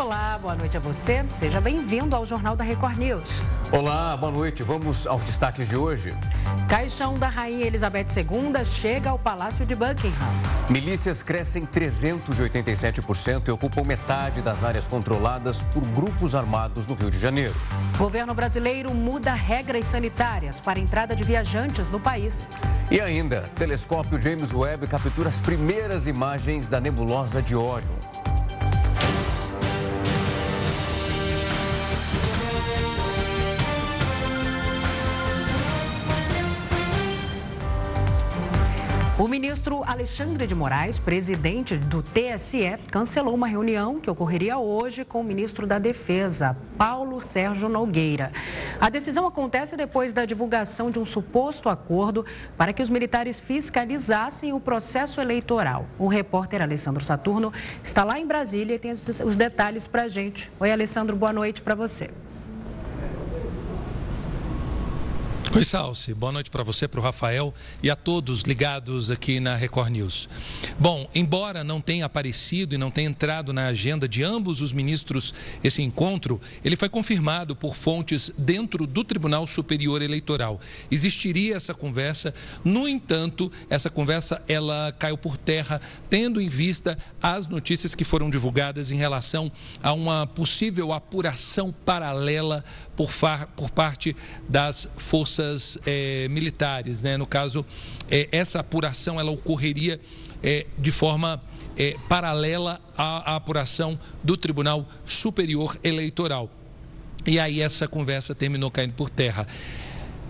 Olá, boa noite a você. Seja bem-vindo ao Jornal da Record News. Olá, boa noite. Vamos aos destaques de hoje. Caixão da Rainha Elizabeth II chega ao Palácio de Buckingham. Milícias crescem 387% e ocupam metade das áreas controladas por grupos armados no Rio de Janeiro. Governo brasileiro muda regras sanitárias para a entrada de viajantes no país. E ainda, telescópio James Webb captura as primeiras imagens da nebulosa de Orion. O ministro Alexandre de Moraes, presidente do TSE, cancelou uma reunião que ocorreria hoje com o ministro da Defesa, Paulo Sérgio Nogueira. A decisão acontece depois da divulgação de um suposto acordo para que os militares fiscalizassem o processo eleitoral. O repórter Alessandro Saturno está lá em Brasília e tem os detalhes para a gente. Oi, Alessandro, boa noite para você. Oi, Salsi. Boa noite para você, para o Rafael e a todos ligados aqui na Record News. Bom, embora não tenha aparecido e não tenha entrado na agenda de ambos os ministros esse encontro, ele foi confirmado por fontes dentro do Tribunal Superior Eleitoral. Existiria essa conversa, no entanto, essa conversa ela caiu por terra, tendo em vista as notícias que foram divulgadas em relação a uma possível apuração paralela por, por parte das forças forças é, militares. Né? No caso, é, essa apuração ela ocorreria é, de forma paralela à, à apuração do Tribunal Superior Eleitoral. E aí essa conversa terminou caindo por terra.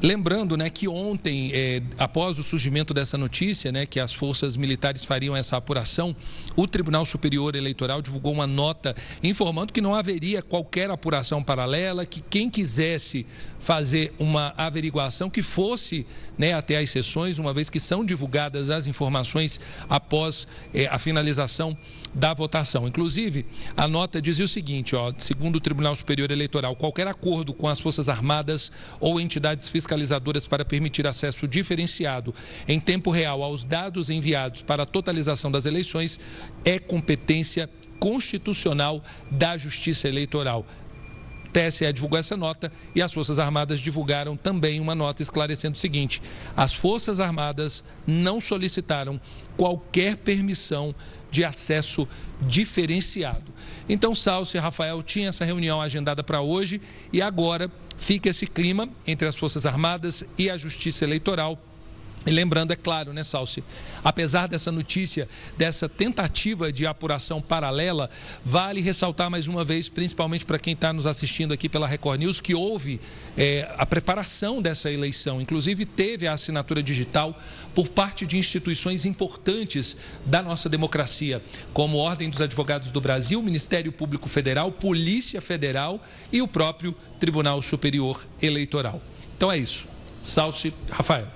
Lembrando né, que ontem, é, após o surgimento dessa notícia, né, que as forças militares fariam essa apuração, o Tribunal Superior Eleitoral divulgou uma nota informando que não haveria qualquer apuração paralela, que quem quisesse fazer uma averiguação que fosse né, até as sessões, uma vez que são divulgadas as informações após é, a finalização da votação. Inclusive, a nota dizia o seguinte: ó, segundo o Tribunal Superior Eleitoral, qualquer acordo com as Forças Armadas ou entidades fiscalizadoras para permitir acesso diferenciado em tempo real aos dados enviados para a totalização das eleições é competência constitucional da Justiça Eleitoral. TSE divulgou essa nota e as Forças Armadas divulgaram também uma nota esclarecendo o seguinte: as Forças Armadas não solicitaram qualquer permissão de acesso diferenciado. Então, Salso e Rafael tinham essa reunião agendada para hoje e agora fica esse clima entre as Forças Armadas e a Justiça Eleitoral e lembrando, é claro, né, Salsi? Apesar dessa notícia, dessa tentativa de apuração paralela, vale ressaltar mais uma vez, principalmente para quem está nos assistindo aqui pela Record News, que houve é, a preparação dessa eleição. Inclusive, teve a assinatura digital por parte de instituições importantes da nossa democracia, como Ordem dos Advogados do Brasil, Ministério Público Federal, Polícia Federal e o próprio Tribunal Superior Eleitoral. Então é isso. Salsi, Rafael.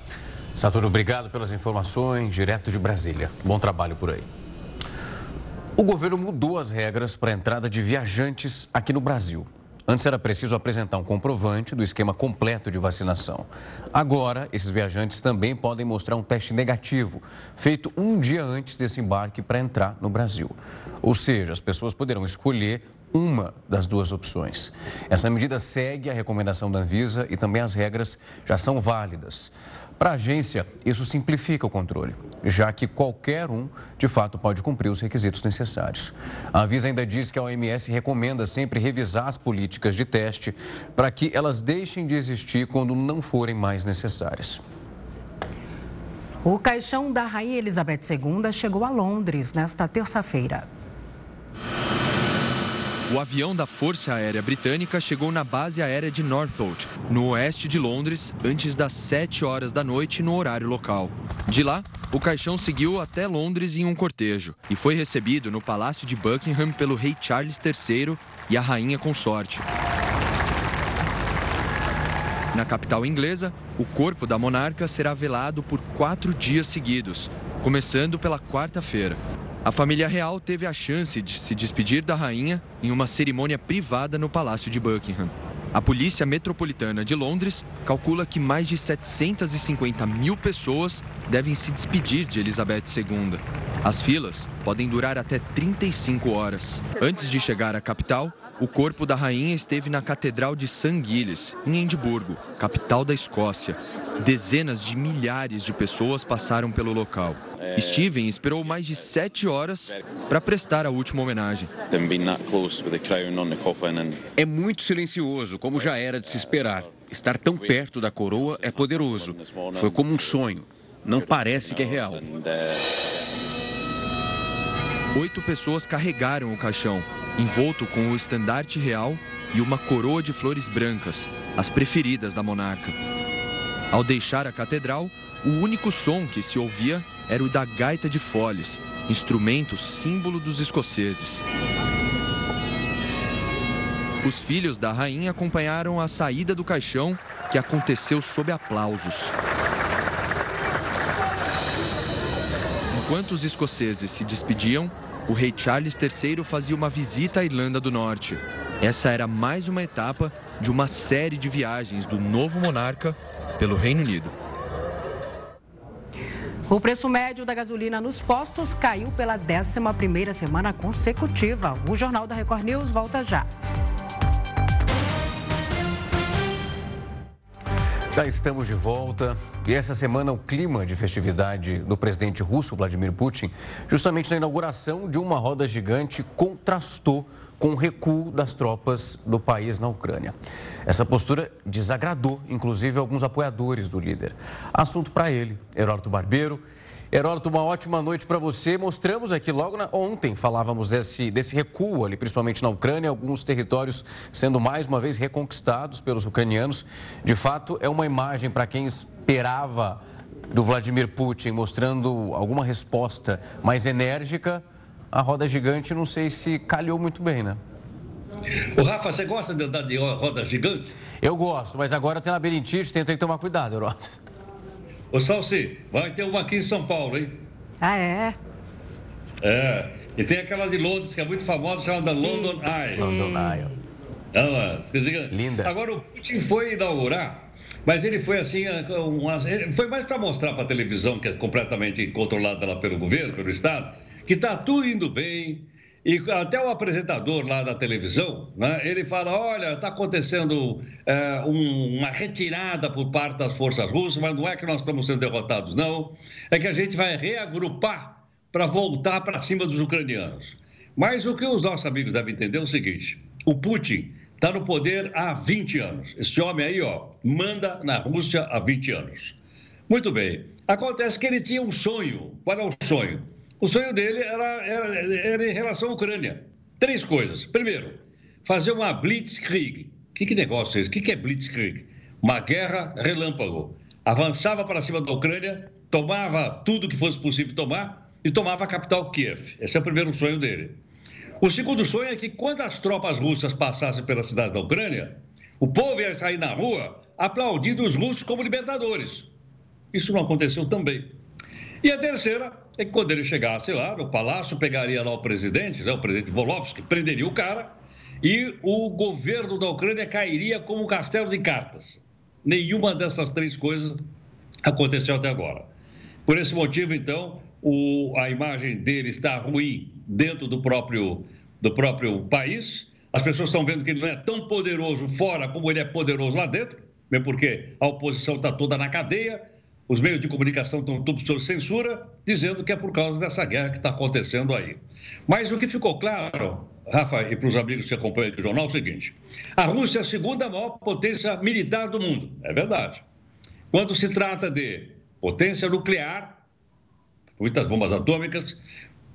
Saturno, obrigado pelas informações, direto de Brasília. Bom trabalho por aí. O governo mudou as regras para a entrada de viajantes aqui no Brasil. Antes era preciso apresentar um comprovante do esquema completo de vacinação. Agora, esses viajantes também podem mostrar um teste negativo, feito um dia antes desse embarque para entrar no Brasil. Ou seja, as pessoas poderão escolher uma das duas opções. Essa medida segue a recomendação da Anvisa e também as regras já são válidas. Para a agência, isso simplifica o controle, já que qualquer um, de fato, pode cumprir os requisitos necessários. A Avisa ainda diz que a OMS recomenda sempre revisar as políticas de teste para que elas deixem de existir quando não forem mais necessárias. O caixão da Rainha Elizabeth II chegou a Londres nesta terça-feira. O avião da Força Aérea Britânica chegou na base aérea de Northolt, no oeste de Londres, antes das 7 horas da noite no horário local. De lá, o caixão seguiu até Londres em um cortejo e foi recebido no Palácio de Buckingham pelo rei Charles III e a rainha consorte. Na capital inglesa, o corpo da monarca será velado por quatro dias seguidos, começando pela quarta-feira. A família real teve a chance de se despedir da rainha em uma cerimônia privada no Palácio de Buckingham. A Polícia Metropolitana de Londres calcula que mais de 750 mil pessoas devem se despedir de Elizabeth II. As filas podem durar até 35 horas. Antes de chegar à capital, o corpo da rainha esteve na Catedral de St. Giles, em Edimburgo, capital da Escócia. Dezenas de milhares de pessoas passaram pelo local. Steven esperou mais de sete horas para prestar a última homenagem. É muito silencioso, como já era de se esperar. Estar tão perto da coroa é poderoso. Foi como um sonho. Não parece que é real. Oito pessoas carregaram o caixão, envolto com o estandarte real e uma coroa de flores brancas, as preferidas da monarca. Ao deixar a catedral, o único som que se ouvia era o da gaita de foles, instrumento símbolo dos escoceses. Os filhos da rainha acompanharam a saída do caixão, que aconteceu sob aplausos. Enquanto os escoceses se despediam, o rei Charles III fazia uma visita à Irlanda do Norte. Essa era mais uma etapa de uma série de viagens do novo monarca pelo Reino Unido. O preço médio da gasolina nos postos caiu pela 11ª semana consecutiva. O Jornal da Record News volta já. Já estamos de volta e essa semana o clima de festividade do presidente russo Vladimir Putin, justamente na inauguração de uma roda gigante, contrastou com o recuo das tropas do país na Ucrânia. Essa postura desagradou, inclusive, alguns apoiadores do líder. Assunto para ele, Heródoto Barbeiro. Heródoto, uma ótima noite para você. Mostramos aqui logo na... ontem, falávamos desse, desse recuo ali, principalmente na Ucrânia, alguns territórios sendo mais uma vez reconquistados pelos ucranianos. De fato, é uma imagem para quem esperava do Vladimir Putin mostrando alguma resposta mais enérgica. A roda gigante, não sei se calhou muito bem, né? O Rafa, você gosta de andar de roda gigante? Eu gosto, mas agora tem labirintite, tem, tem que tomar cuidado, Heródoto. Ô, Salsi, vai ter uma aqui em São Paulo, hein? Ah, é? É. E tem aquela de Londres, que é muito famosa, chamada London Eye. London Eye. Olha lá. Linda. Agora, o Putin foi inaugurar, mas ele foi assim, uma, foi mais para mostrar para a televisão, que é completamente controlada lá pelo governo, pelo Estado, que está tudo indo bem, e até o apresentador lá da televisão, né, ele fala: olha, está acontecendo é, um, uma retirada por parte das forças russas, mas não é que nós estamos sendo derrotados, não. É que a gente vai reagrupar para voltar para cima dos ucranianos. Mas o que os nossos amigos devem entender é o seguinte: o Putin está no poder há 20 anos. Esse homem aí, ó, manda na Rússia há 20 anos. Muito bem. Acontece que ele tinha um sonho. Qual é o sonho? O sonho dele era, era, era em relação à Ucrânia. Três coisas. Primeiro, fazer uma blitzkrieg. Que, que negócio é esse? O que, que é blitzkrieg? Uma guerra relâmpago. Avançava para cima da Ucrânia, tomava tudo que fosse possível tomar e tomava a capital Kiev. Esse é o primeiro sonho dele. O segundo sonho é que quando as tropas russas passassem pela cidade da Ucrânia, o povo ia sair na rua aplaudindo os russos como libertadores. Isso não aconteceu também. E a terceira é que quando ele chegasse lá no palácio, pegaria lá o presidente, né, o presidente Volodymyr, prenderia o cara e o governo da Ucrânia cairia como um castelo de cartas. Nenhuma dessas três coisas aconteceu até agora. Por esse motivo, então, o, a imagem dele está ruim dentro do próprio, do próprio país. As pessoas estão vendo que ele não é tão poderoso fora como ele é poderoso lá dentro, mesmo porque a oposição está toda na cadeia os meios de comunicação estão todos sob censura, dizendo que é por causa dessa guerra que está acontecendo aí. Mas o que ficou claro, Rafa, e para os amigos que acompanham aqui o jornal, é o seguinte: a Rússia é a segunda maior potência militar do mundo. É verdade. Quando se trata de potência nuclear, muitas bombas atômicas,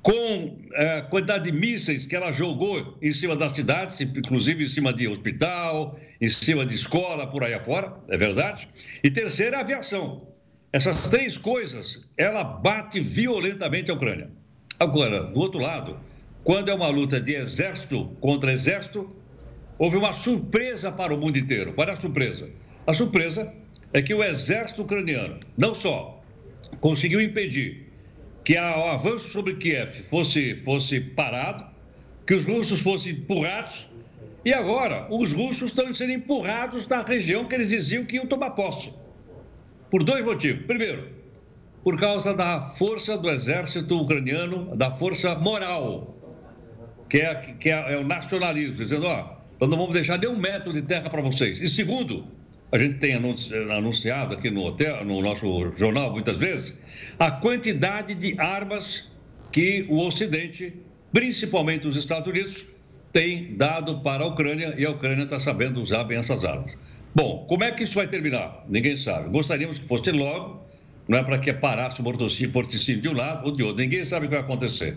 com a é, quantidade de mísseis que ela jogou em cima das cidades, inclusive em cima de hospital, em cima de escola, por aí afora, é verdade. E terceira, a aviação. Essas três coisas, ela bate violentamente a Ucrânia. Agora, do outro lado, quando é uma luta de exército contra exército, houve uma surpresa para o mundo inteiro. Qual é a surpresa? A surpresa é que o exército ucraniano não só conseguiu impedir que o avanço sobre Kiev fosse, fosse parado, que os russos fossem empurrados, e agora os russos estão sendo empurrados da região que eles diziam que iam tomar posse. Por dois motivos. Primeiro, por causa da força do exército ucraniano, da força moral, que é, que é, é o nacionalismo, dizendo, ó, nós não vamos deixar nenhum metro de terra para vocês. E segundo, a gente tem anunciado aqui no hotel, no nosso jornal muitas vezes, a quantidade de armas que o Ocidente, principalmente os Estados Unidos, tem dado para a Ucrânia e a Ucrânia está sabendo usar bem essas armas. Bom, como é que isso vai terminar? Ninguém sabe. Gostaríamos que fosse logo, não é para que parasse o morticínio de um lado ou de outro. Ninguém sabe o que vai acontecer.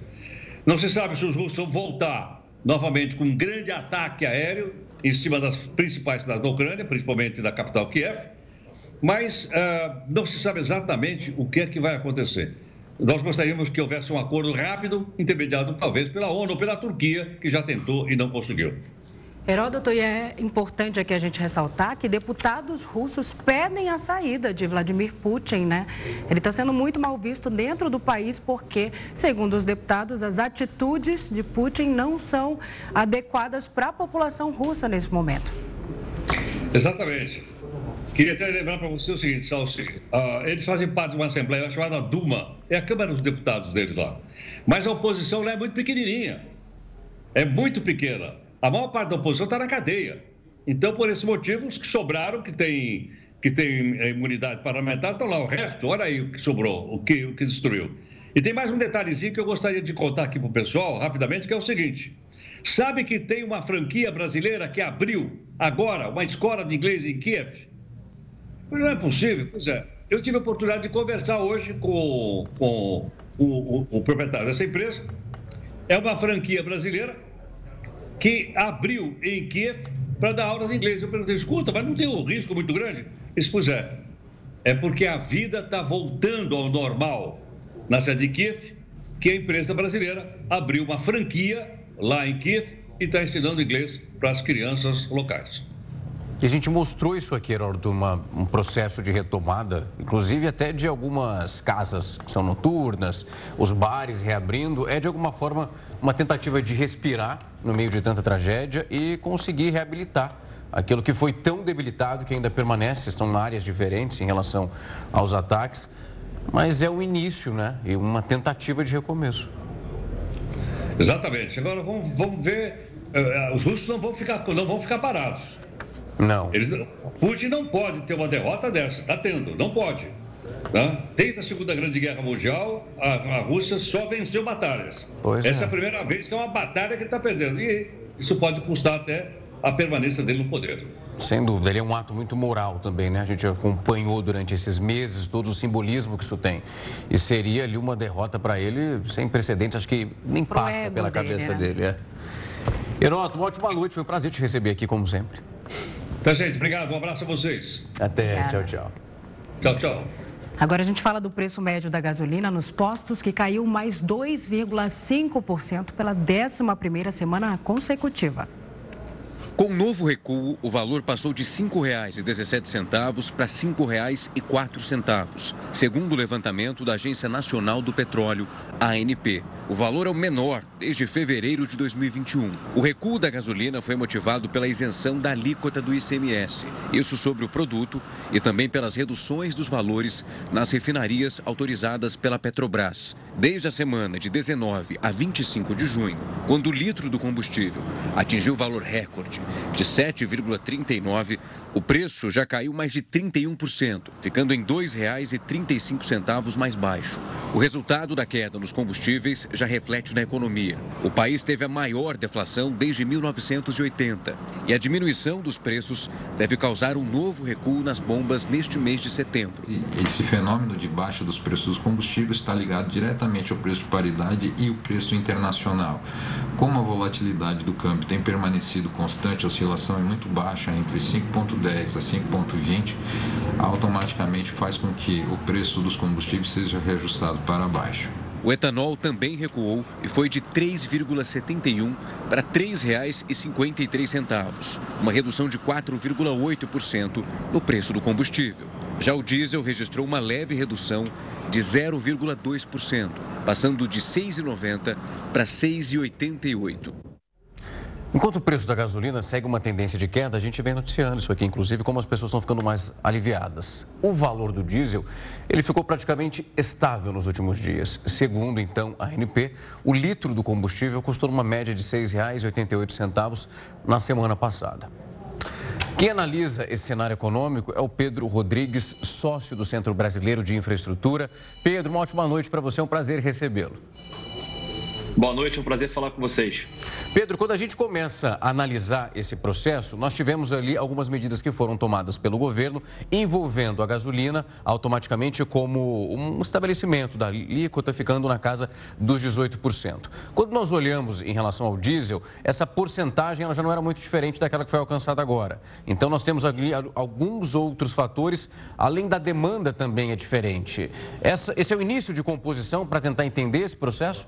Não se sabe se os russos vão voltar novamente com um grande ataque aéreo em cima das principais cidades da Ucrânia, principalmente da capital Kiev, mas uh, não se sabe exatamente o que é que vai acontecer. Nós gostaríamos que houvesse um acordo rápido, intermediado talvez pela ONU ou pela Turquia, que já tentou e não conseguiu. Heródoto, e é importante aqui a gente ressaltar que deputados russos pedem a saída de Vladimir Putin, né? Ele está sendo muito mal visto dentro do país porque, segundo os deputados, as atitudes de Putin não são adequadas para a população russa nesse momento. Exatamente. Queria até lembrar para você o seguinte, Salsi. Uh, eles fazem parte de uma assembleia chamada Duma, é a Câmara dos Deputados deles lá. Mas a oposição lá é muito pequenininha. É muito pequena. A maior parte da oposição está na cadeia. Então, por esse motivo, os que sobraram, que têm que tem imunidade parlamentar, estão lá. O resto, olha aí o que sobrou, o que, o que destruiu. E tem mais um detalhezinho que eu gostaria de contar aqui para o pessoal, rapidamente, que é o seguinte. Sabe que tem uma franquia brasileira que abriu agora uma escola de inglês em Kiev? Não é possível. Pois é. Eu tive a oportunidade de conversar hoje com, com o, o, o proprietário dessa empresa. É uma franquia brasileira que abriu em Kiev para dar aulas de inglês. Eu perguntei, escuta, mas não tem um risco muito grande? Ele pois é. É porque a vida está voltando ao normal na cidade de Kiev, que a empresa brasileira abriu uma franquia lá em Kiev e está ensinando inglês para as crianças locais. E a gente mostrou isso aqui, Heródoto, uma, um processo de retomada, inclusive até de algumas casas que são noturnas, os bares reabrindo. É, de alguma forma, uma tentativa de respirar no meio de tanta tragédia e conseguir reabilitar aquilo que foi tão debilitado que ainda permanece, estão em áreas diferentes em relação aos ataques. Mas é o início, né? E uma tentativa de recomeço. Exatamente. Agora vamos, vamos ver. Uh, os russos não vão ficar, não vão ficar parados. Não. Eles, Putin não pode ter uma derrota dessa, está tendo, não pode. Tá? Desde a Segunda Grande Guerra Mundial, a, a Rússia só venceu batalhas. Pois Essa é. é a primeira vez que é uma batalha que ele está perdendo. E isso pode custar até a permanência dele no poder. Sem dúvida, ele é um ato muito moral também, né? A gente acompanhou durante esses meses todo o simbolismo que isso tem. E seria ali uma derrota para ele sem precedentes, acho que nem Pro passa pela dele, cabeça né? dele. É. Heroto, uma ótima noite, foi um prazer te receber aqui, como sempre. Tá, gente, obrigado. Um abraço a vocês. Até. Tchau, tchau. Tchau, tchau. Agora a gente fala do preço médio da gasolina nos postos, que caiu mais 2,5% pela 11ª semana consecutiva. Com o novo recuo, o valor passou de R$ 5,17 para R$ 5,04, segundo o levantamento da Agência Nacional do Petróleo, ANP. O valor é o menor desde fevereiro de 2021. O recuo da gasolina foi motivado pela isenção da alíquota do ICMS, isso sobre o produto e também pelas reduções dos valores nas refinarias autorizadas pela Petrobras. Desde a semana de 19 a 25 de junho, quando o litro do combustível atingiu o valor recorde de 7,39, o preço já caiu mais de 31%, ficando em R$ 2,35 mais baixo. O resultado da queda nos combustíveis já reflete na economia. O país teve a maior deflação desde 1980 e a diminuição dos preços deve causar um novo recuo nas bombas neste mês de setembro. Esse fenômeno de baixa dos preços dos combustíveis está ligado diretamente ao preço de paridade e o preço internacional. Como a volatilidade do câmbio tem permanecido constante, a oscilação é muito baixa, entre 5,10 a 5,20, automaticamente faz com que o preço dos combustíveis seja reajustado para baixo. O etanol também recuou e foi de 3,71 para R$ 3,53, uma redução de 4,8% no preço do combustível. Já o diesel registrou uma leve redução de 0,2%, passando de R$ 6,90 para R$ 6,88. Enquanto o preço da gasolina segue uma tendência de queda, a gente vem noticiando isso aqui, inclusive, como as pessoas estão ficando mais aliviadas. O valor do diesel, ele ficou praticamente estável nos últimos dias. Segundo, então, a ANP, o litro do combustível custou uma média de R$ 6,88 na semana passada. Quem analisa esse cenário econômico é o Pedro Rodrigues, sócio do Centro Brasileiro de Infraestrutura. Pedro, uma ótima noite para você, é um prazer recebê-lo. Boa noite, é um prazer falar com vocês. Pedro, quando a gente começa a analisar esse processo, nós tivemos ali algumas medidas que foram tomadas pelo governo envolvendo a gasolina automaticamente como um estabelecimento da alíquota ficando na casa dos 18%. Quando nós olhamos em relação ao diesel, essa porcentagem ela já não era muito diferente daquela que foi alcançada agora. Então nós temos ali alguns outros fatores, além da demanda também é diferente. Essa, esse é o início de composição para tentar entender esse processo?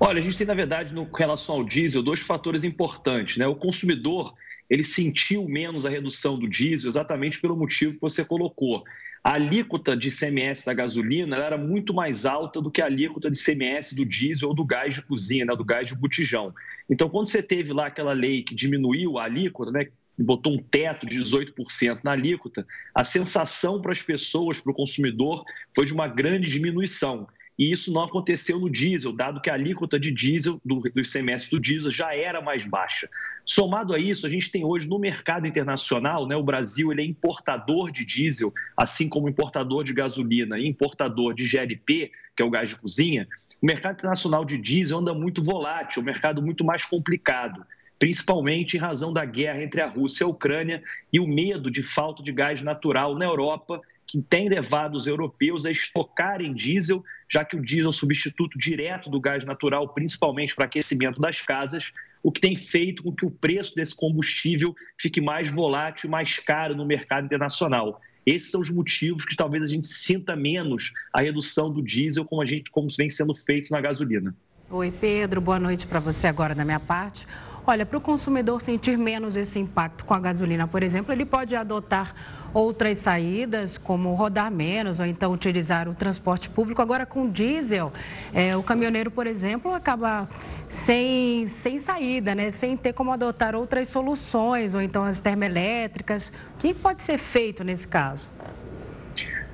Olha, a gente tem, na verdade, no relação ao diesel, dois fatores importantes. Né? O consumidor ele sentiu menos a redução do diesel exatamente pelo motivo que você colocou. A alíquota de CMS da gasolina era muito mais alta do que a alíquota de CMS do diesel ou do gás de cozinha, né? do gás de botijão. Então, quando você teve lá aquela lei que diminuiu a alíquota, né? botou um teto de 18% na alíquota, a sensação para as pessoas, para o consumidor, foi de uma grande diminuição e isso não aconteceu no diesel, dado que a alíquota de diesel, do, do ICMS do diesel, já era mais baixa. Somado a isso, a gente tem hoje no mercado internacional, né, o Brasil ele é importador de diesel, assim como importador de gasolina e importador de GLP, que é o gás de cozinha. O mercado internacional de diesel anda muito volátil, um mercado muito mais complicado principalmente em razão da guerra entre a Rússia e a Ucrânia e o medo de falta de gás natural na Europa que tem levado os europeus a estocarem diesel, já que o diesel é o substituto direto do gás natural, principalmente para aquecimento das casas, o que tem feito com que o preço desse combustível fique mais volátil, mais caro no mercado internacional. Esses são os motivos que talvez a gente sinta menos a redução do diesel como a gente como vem sendo feito na gasolina. Oi, Pedro, boa noite para você agora da minha parte. Olha, para o consumidor sentir menos esse impacto com a gasolina, por exemplo, ele pode adotar outras saídas, como rodar menos ou então utilizar o transporte público. Agora, com diesel, é, o caminhoneiro, por exemplo, acaba sem, sem saída, né? sem ter como adotar outras soluções, ou então as termoelétricas. O que pode ser feito nesse caso?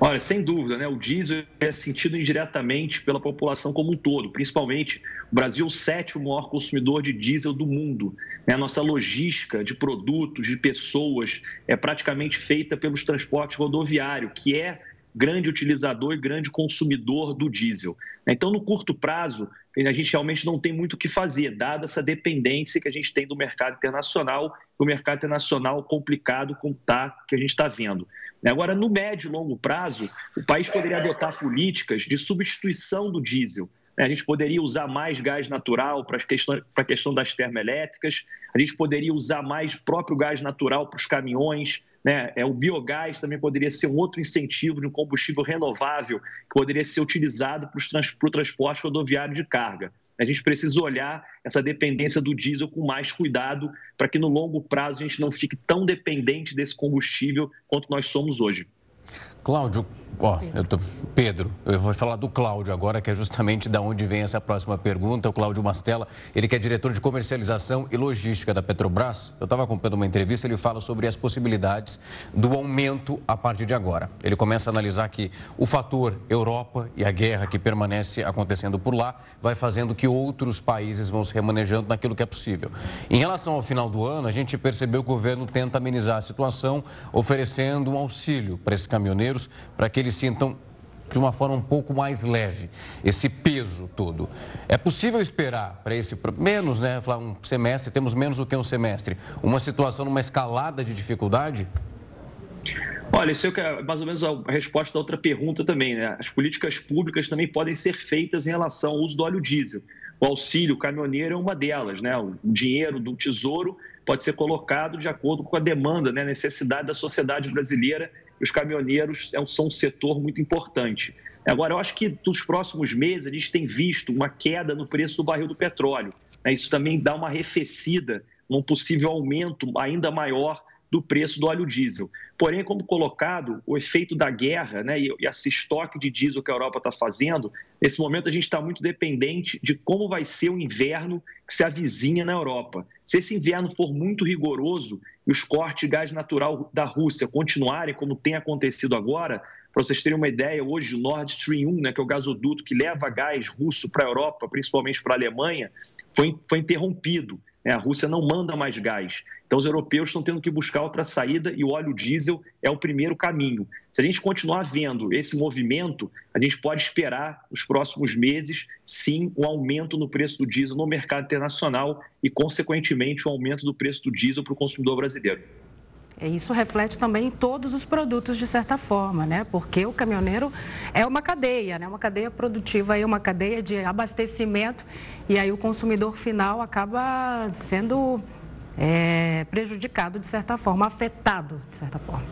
Olha, sem dúvida, né? O diesel é sentido indiretamente pela população como um todo, principalmente o Brasil é o sétimo maior consumidor de diesel do mundo. Né? A nossa logística de produtos, de pessoas, é praticamente feita pelos transportes rodoviários, que é grande utilizador e grande consumidor do diesel. Então, no curto prazo, a gente realmente não tem muito o que fazer, dada essa dependência que a gente tem do mercado internacional, o mercado internacional complicado como tá, que a gente está vendo. Agora, no médio e longo prazo, o país poderia adotar políticas de substituição do diesel. A gente poderia usar mais gás natural para a questão, das termoelétricas, a gente poderia usar mais próprio gás natural para os caminhões, né? É, o biogás também poderia ser um outro incentivo de um combustível renovável que poderia ser utilizado para o transporte rodoviário de carga. A gente precisa olhar essa dependência do diesel com mais cuidado para que no longo prazo a gente não fique tão dependente desse combustível quanto nós somos hoje. Cláudio, Ó, eu tô... Pedro, eu vou falar do Cláudio agora, que é justamente da onde vem essa próxima pergunta. O Cláudio Mastella, ele que é diretor de comercialização e logística da Petrobras. Eu estava acompanhando uma entrevista, ele fala sobre as possibilidades do aumento a partir de agora. Ele começa a analisar que o fator Europa e a guerra que permanece acontecendo por lá vai fazendo que outros países vão se remanejando naquilo que é possível. Em relação ao final do ano, a gente percebeu que o governo tenta amenizar a situação, oferecendo um auxílio para esses caminhoneiros, para que eles sintam de uma forma um pouco mais leve esse peso todo. É possível esperar para esse menos, né? Falar um semestre, temos menos do que um semestre, uma situação numa escalada de dificuldade? Olha, isso é mais ou menos a resposta da outra pergunta também, né? As políticas públicas também podem ser feitas em relação ao uso do óleo diesel. O auxílio caminhoneiro é uma delas, né? O dinheiro do tesouro pode ser colocado de acordo com a demanda, né? a necessidade da sociedade brasileira os caminhoneiros é são um setor muito importante. Agora, eu acho que nos próximos meses a gente tem visto uma queda no preço do barril do petróleo. Né? Isso também dá uma arrefecida num possível aumento ainda maior do preço do óleo diesel. Porém, como colocado, o efeito da guerra né, e esse estoque de diesel que a Europa está fazendo, nesse momento a gente está muito dependente de como vai ser o inverno que se avizinha na Europa. Se esse inverno for muito rigoroso e os cortes de gás natural da Rússia continuarem como tem acontecido agora, para vocês terem uma ideia, hoje o Nord Stream 1, né, que é o gasoduto que leva gás russo para a Europa, principalmente para a Alemanha, foi, foi interrompido. Né? A Rússia não manda mais gás. Então, os europeus estão tendo que buscar outra saída e o óleo diesel é o primeiro caminho. Se a gente continuar vendo esse movimento, a gente pode esperar nos próximos meses, sim, um aumento no preço do diesel no mercado internacional e, consequentemente, um aumento do preço do diesel para o consumidor brasileiro. Isso reflete também em todos os produtos, de certa forma, né? Porque o caminhoneiro é uma cadeia, né? Uma cadeia produtiva, aí, uma cadeia de abastecimento, e aí o consumidor final acaba sendo é, prejudicado de certa forma, afetado de certa forma.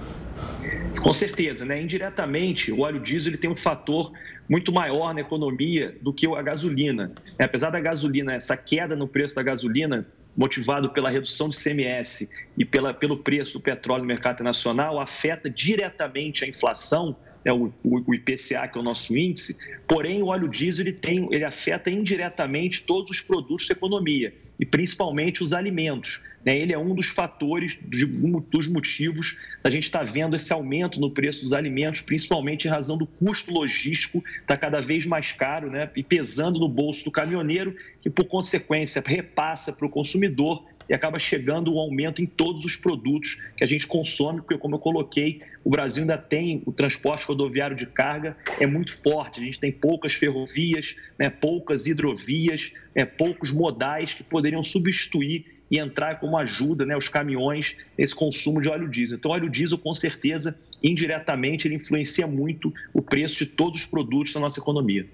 Com certeza, né? Indiretamente, o óleo diesel ele tem um fator muito maior na economia do que a gasolina. Apesar da gasolina, essa queda no preço da gasolina motivado pela redução de CMS e pela, pelo preço do petróleo no mercado internacional, afeta diretamente a inflação, né, o, o, IPCA, que é o nosso índice, porém o óleo diesel ele tem, ele afeta indiretamente todos os produtos da economia e principalmente os alimentos. Né? Ele é um dos fatores, dos motivos da gente estar tá vendo esse aumento no preço dos alimentos, principalmente em razão do custo logístico está cada vez mais caro né? e pesando no bolso do caminhoneiro, que por consequência repassa para o consumidor e acaba chegando um aumento em todos os produtos que a gente consome, porque, como eu coloquei, o Brasil ainda tem o transporte rodoviário de carga, é muito forte. A gente tem poucas ferrovias, né, poucas hidrovias, né, poucos modais que poderiam substituir e entrar como ajuda né, os caminhões nesse consumo de óleo diesel. Então, óleo diesel, com certeza, indiretamente, ele influencia muito o preço de todos os produtos da nossa economia.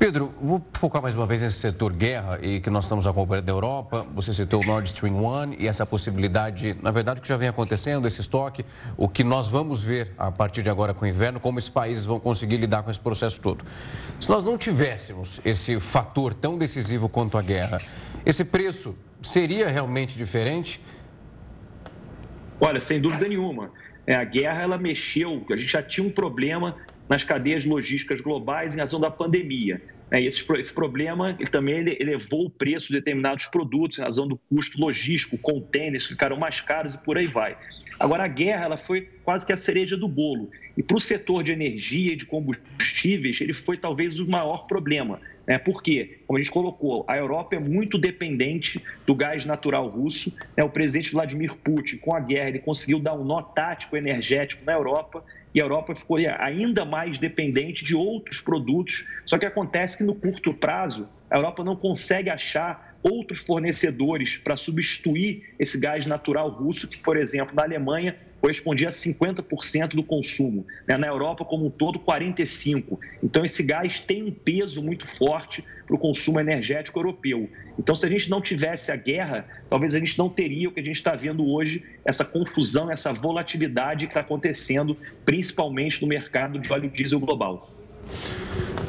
Pedro, vou focar mais uma vez nesse setor guerra e que nós estamos acompanhando da Europa. Você citou o Nord Stream 1 e essa possibilidade, na verdade, que já vem acontecendo, esse estoque, o que nós vamos ver a partir de agora com o inverno, como esses países vão conseguir lidar com esse processo todo. Se nós não tivéssemos esse fator tão decisivo quanto a guerra, esse preço seria realmente diferente? Olha, sem dúvida nenhuma. É, a guerra ela mexeu, a gente já tinha um problema nas cadeias logísticas globais em razão da pandemia. É, esse, esse problema ele também ele elevou o preço de determinados produtos em razão do custo logístico, contêineres ficaram mais caros e por aí vai. Agora, a guerra ela foi quase que a cereja do bolo. E para o setor de energia e de combustíveis, ele foi talvez o maior problema. Né? Por quê? Como a gente colocou, a Europa é muito dependente do gás natural russo. Né? O presidente Vladimir Putin, com a guerra, ele conseguiu dar um nó tático energético na Europa e a Europa ficou ainda mais dependente de outros produtos. Só que acontece que no curto prazo, a Europa não consegue achar outros fornecedores para substituir esse gás natural russo, que, por exemplo, na Alemanha correspondia a 50% do consumo. Né? Na Europa, como um todo, 45%. Então, esse gás tem um peso muito forte para o consumo energético europeu. Então, se a gente não tivesse a guerra, talvez a gente não teria o que a gente está vendo hoje, essa confusão, essa volatilidade que está acontecendo, principalmente no mercado de óleo diesel global.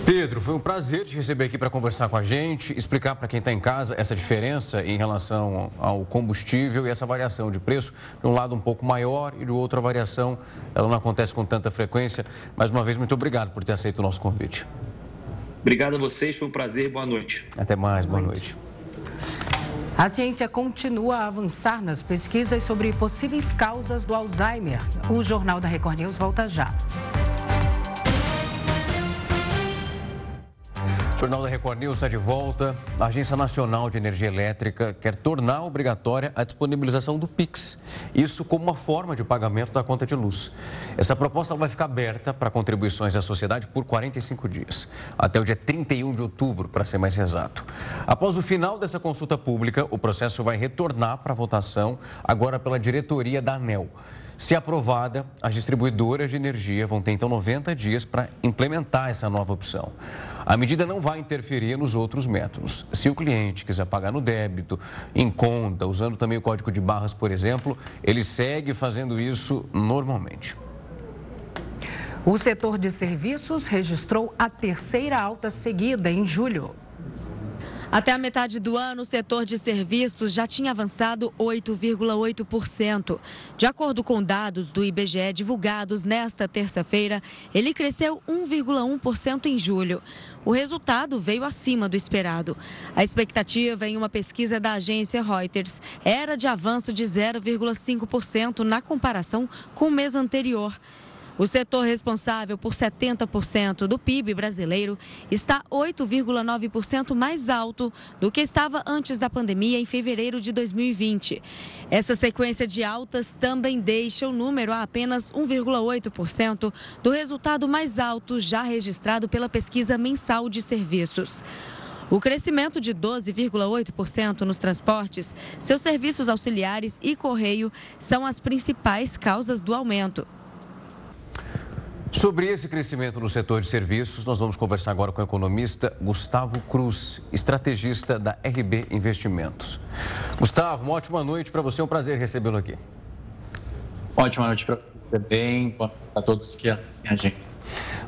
Pedro, foi um prazer te receber aqui para conversar com a gente, explicar para quem está em casa essa diferença em relação ao combustível e essa variação de preço. De um lado um pouco maior e do outro a variação ela não acontece com tanta frequência. Mais uma vez, muito obrigado por ter aceito o nosso convite. Obrigado a vocês, foi um prazer. Boa noite. Até mais, boa, boa noite. noite. A ciência continua a avançar nas pesquisas sobre possíveis causas do Alzheimer. O Jornal da Record News volta já. Jornal da Record News está de volta. A Agência Nacional de Energia Elétrica quer tornar obrigatória a disponibilização do PIX. Isso como uma forma de pagamento da conta de luz. Essa proposta vai ficar aberta para contribuições à sociedade por 45 dias, até o dia 31 de outubro, para ser mais exato. Após o final dessa consulta pública, o processo vai retornar para votação, agora pela diretoria da ANEL. Se aprovada, as distribuidoras de energia vão ter então 90 dias para implementar essa nova opção. A medida não vai interferir nos outros métodos. Se o cliente quiser pagar no débito, em conta, usando também o código de barras, por exemplo, ele segue fazendo isso normalmente. O setor de serviços registrou a terceira alta seguida em julho. Até a metade do ano, o setor de serviços já tinha avançado 8,8%. De acordo com dados do IBGE divulgados nesta terça-feira, ele cresceu 1,1% em julho. O resultado veio acima do esperado. A expectativa em uma pesquisa da agência Reuters era de avanço de 0,5% na comparação com o mês anterior. O setor responsável por 70% do PIB brasileiro está 8,9% mais alto do que estava antes da pandemia em fevereiro de 2020. Essa sequência de altas também deixa o número a apenas 1,8% do resultado mais alto já registrado pela pesquisa mensal de serviços. O crescimento de 12,8% nos transportes, seus serviços auxiliares e correio são as principais causas do aumento. Sobre esse crescimento no setor de serviços, nós vamos conversar agora com o economista Gustavo Cruz, estrategista da RB Investimentos. Gustavo, uma ótima noite para você, é um prazer recebê-lo aqui. Ótima noite para você também, para todos que assistem a gente.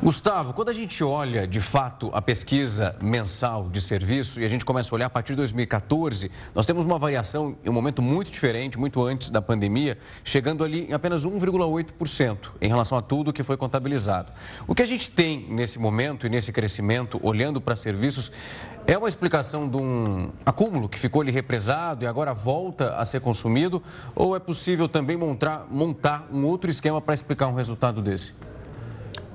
Gustavo, quando a gente olha de fato a pesquisa mensal de serviço e a gente começa a olhar a partir de 2014, nós temos uma variação em um momento muito diferente, muito antes da pandemia, chegando ali em apenas 1,8% em relação a tudo que foi contabilizado. O que a gente tem nesse momento e nesse crescimento, olhando para serviços, é uma explicação de um acúmulo que ficou ali represado e agora volta a ser consumido? Ou é possível também montar, montar um outro esquema para explicar um resultado desse?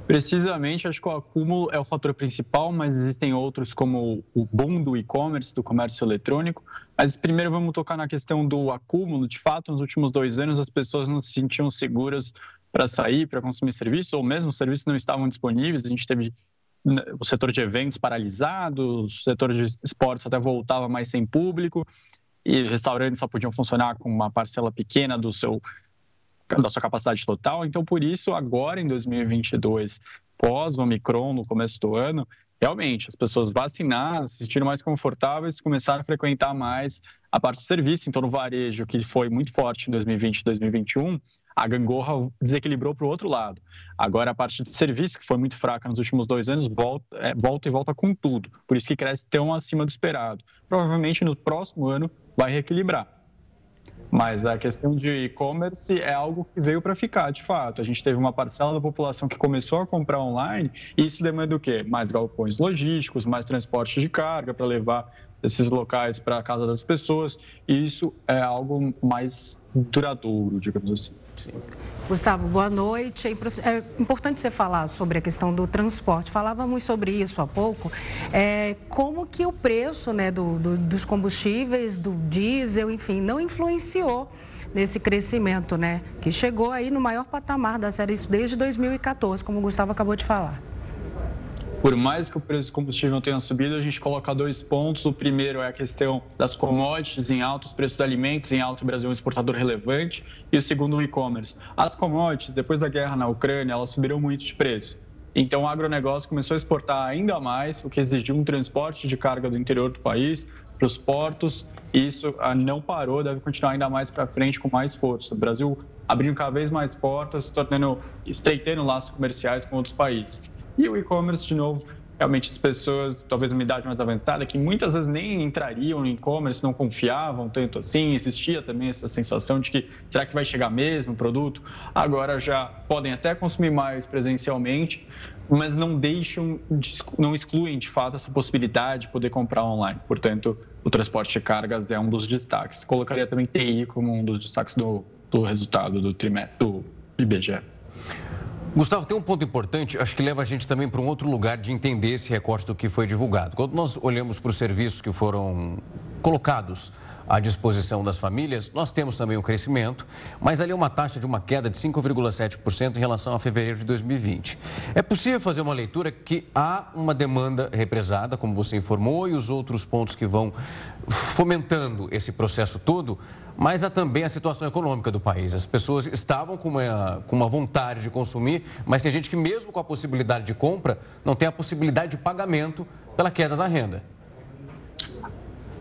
Precisamente, acho que o acúmulo é o fator principal, mas existem outros como o boom do e-commerce, do comércio eletrônico. Mas primeiro vamos tocar na questão do acúmulo. De fato, nos últimos dois anos as pessoas não se sentiam seguras para sair, para consumir serviços, ou mesmo os serviços não estavam disponíveis. A gente teve né, o setor de eventos paralisado, o setor de esportes até voltava mais sem público, e restaurantes só podiam funcionar com uma parcela pequena do seu da sua capacidade total. Então, por isso, agora em 2022, pós o Omicron, no começo do ano, realmente as pessoas vacinadas se sentiram mais confortáveis, começaram a frequentar mais a parte de serviço. Então, no varejo, que foi muito forte em 2020 e 2021, a gangorra desequilibrou para o outro lado. Agora, a parte de serviço, que foi muito fraca nos últimos dois anos, volta, é, volta e volta com tudo. Por isso que cresce tão acima do esperado. Provavelmente no próximo ano vai reequilibrar. Mas a questão de e-commerce é algo que veio para ficar, de fato. A gente teve uma parcela da população que começou a comprar online e isso demanda o quê? Mais galpões logísticos, mais transporte de carga para levar esses locais para a casa das pessoas. E isso é algo mais duradouro, digamos assim. Sim. Gustavo, boa noite. É importante você falar sobre a questão do transporte. Falávamos sobre isso há pouco. É, como que o preço né, do, do, dos combustíveis, do diesel, enfim, não influenciou nesse crescimento, né? Que chegou aí no maior patamar da série desde 2014, como o Gustavo acabou de falar. Por mais que o preço do combustível tenha subido, a gente coloca dois pontos. O primeiro é a questão das commodities em alto, os preços dos alimentos em alto, o Brasil é um exportador relevante. E o segundo, o e-commerce. As commodities, depois da guerra na Ucrânia, elas subiram muito de preço. Então, o agronegócio começou a exportar ainda mais, o que exigiu um transporte de carga do interior do país para os portos. E isso ah, não parou, deve continuar ainda mais para frente com mais força. O Brasil abrindo cada vez mais portas, se tornando, estreitando laços comerciais com outros países. E o e-commerce, de novo, realmente as pessoas, talvez uma idade mais avançada, que muitas vezes nem entrariam no e-commerce, não confiavam tanto assim, existia também essa sensação de que será que vai chegar mesmo o produto? Agora já podem até consumir mais presencialmente, mas não deixam, não excluem de fato essa possibilidade de poder comprar online. Portanto, o transporte de cargas é um dos destaques. Colocaria também TI como um dos destaques do, do resultado do trimestre do IBGE. Gustavo, tem um ponto importante, acho que leva a gente também para um outro lugar de entender esse recorte do que foi divulgado. Quando nós olhamos para os serviços que foram colocados à disposição das famílias, nós temos também um crescimento, mas ali é uma taxa de uma queda de 5,7% em relação a fevereiro de 2020. É possível fazer uma leitura que há uma demanda represada, como você informou, e os outros pontos que vão fomentando esse processo todo, mas há também a situação econômica do país. As pessoas estavam com uma, com uma vontade de consumir, mas tem gente que, mesmo com a possibilidade de compra, não tem a possibilidade de pagamento pela queda da renda.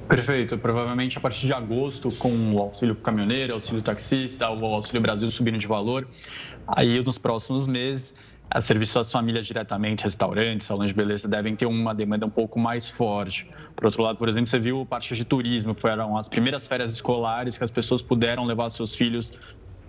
Perfeito. Provavelmente a partir de agosto, com o auxílio caminhoneiro, auxílio taxista, o auxílio Brasil subindo de valor, aí nos próximos meses a serviços às famílias diretamente, restaurantes, salões de beleza, devem ter uma demanda um pouco mais forte. Por outro lado, por exemplo, você viu parte de turismo, que foram as primeiras férias escolares que as pessoas puderam levar seus filhos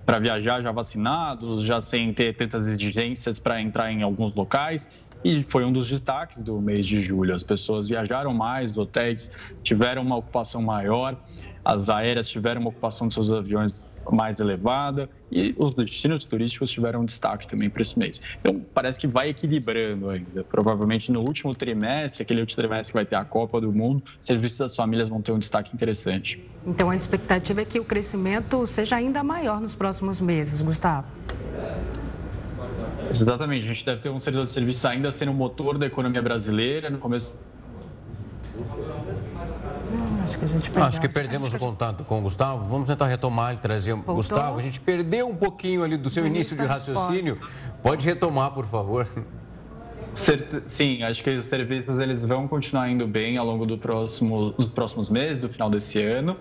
para viajar já vacinados, já sem ter tantas exigências para entrar em alguns locais. E foi um dos destaques do mês de julho. As pessoas viajaram mais, os hotéis tiveram uma ocupação maior, as aéreas tiveram uma ocupação de seus aviões mais elevada e os destinos turísticos tiveram destaque também para esse mês. Então, parece que vai equilibrando ainda. Provavelmente no último trimestre, aquele último trimestre que vai ter a Copa do Mundo, serviços das famílias vão ter um destaque interessante. Então, a expectativa é que o crescimento seja ainda maior nos próximos meses, Gustavo. Exatamente, a gente deve ter um setor de serviços ainda sendo o motor da economia brasileira no começo Acho que a gente perdeu. Acho que perdemos o contato com o Gustavo. Vamos tentar retomar e trazer. Voltou? Gustavo, a gente perdeu um pouquinho ali do seu início de raciocínio. Pode retomar, por favor. Sim, acho que os serviços eles vão continuar indo bem ao longo do próximo, dos próximos meses, do final desse ano.